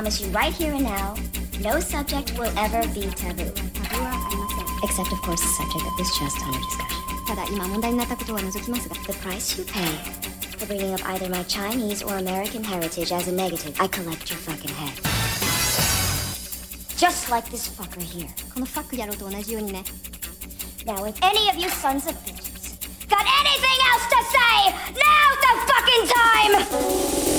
promise you right here and now, no subject will ever be taboo. Except, of course, the subject that is just under discussion. The price you pay for bringing up either my Chinese or American heritage as a negative, I collect your fucking head. Just like this fucker here. Now, if any of you sons of bitches got anything else to say, now's the fucking time!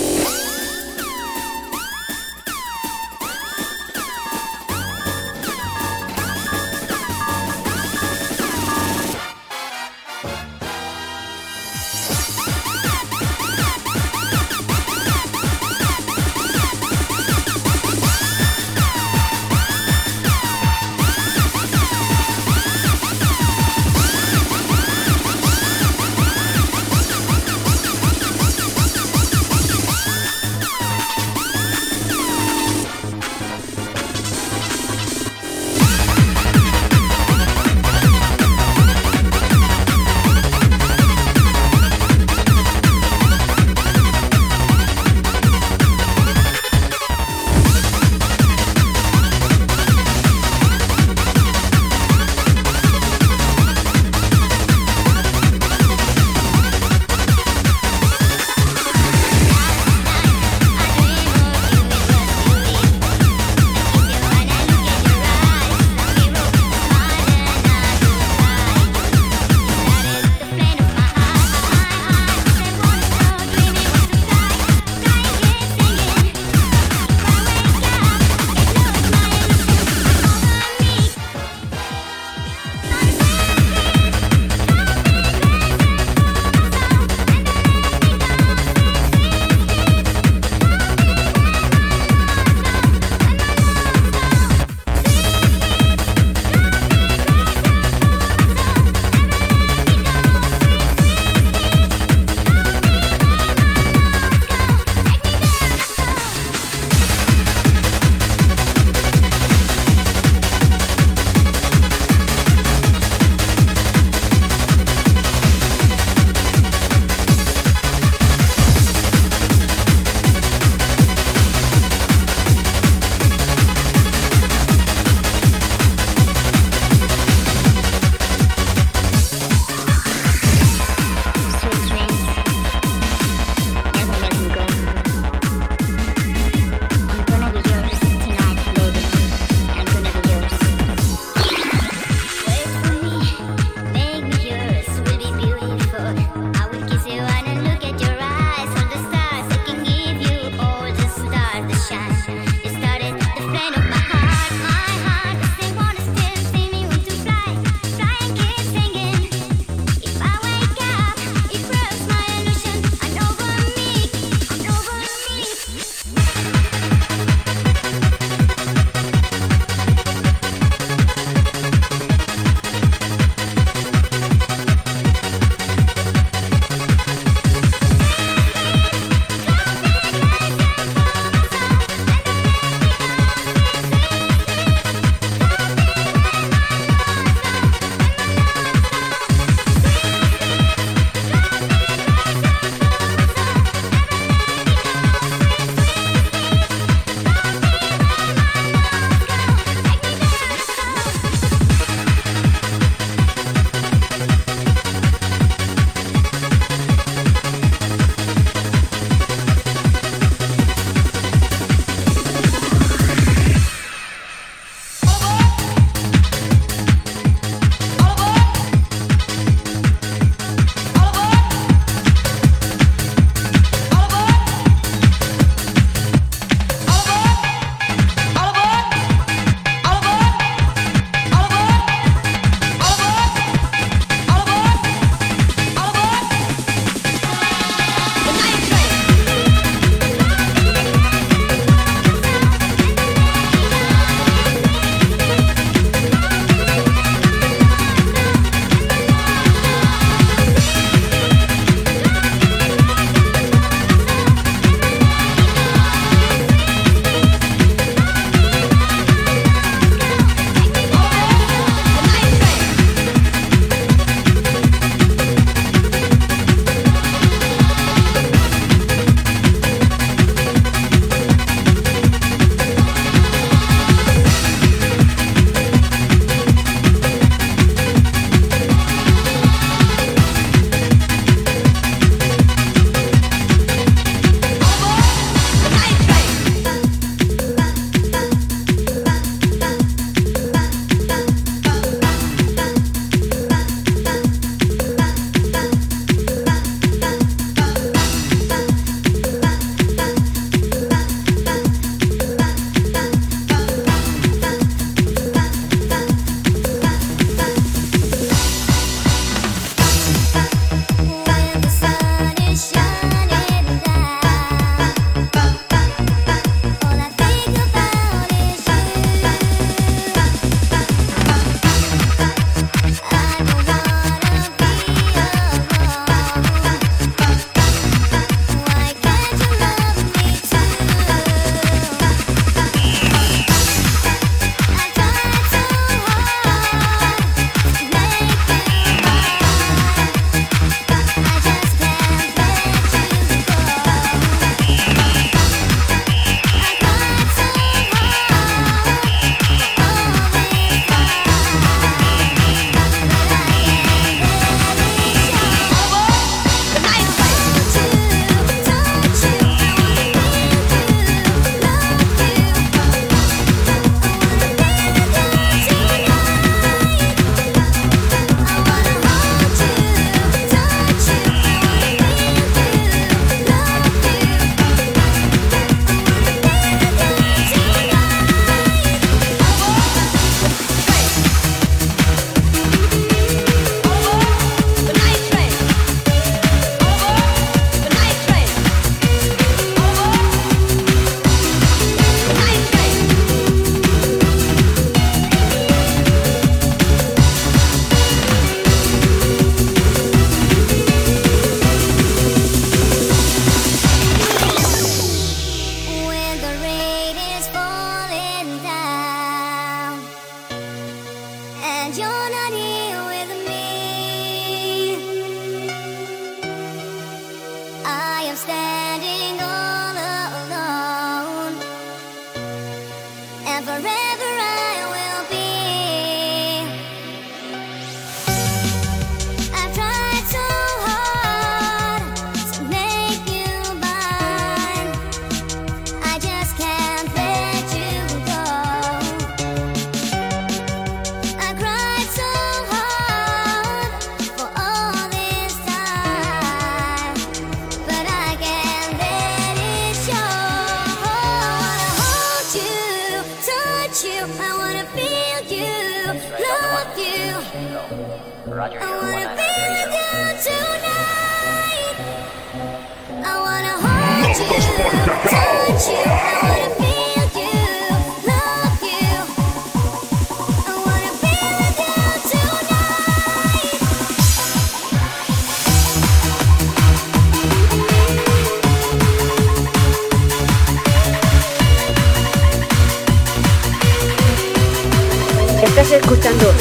escuchando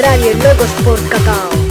Radio Locos por Cacao.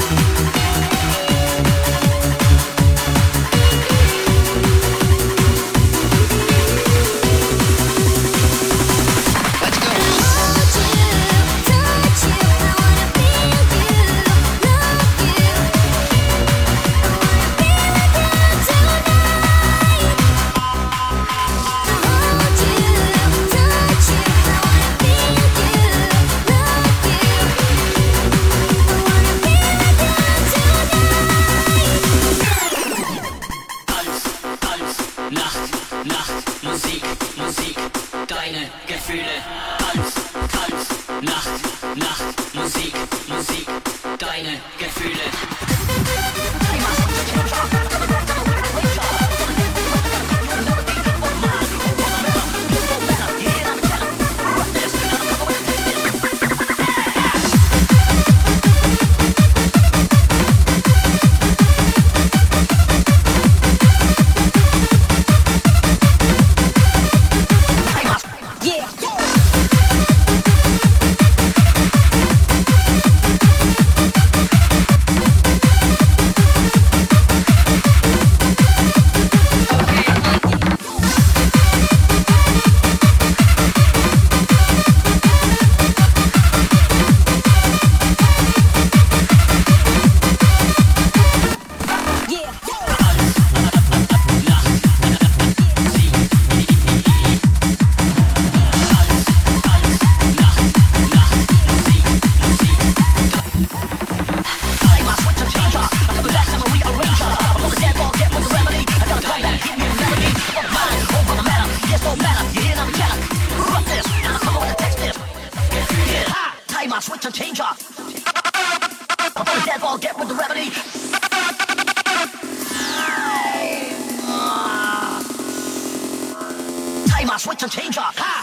Famous with the changer. Ha!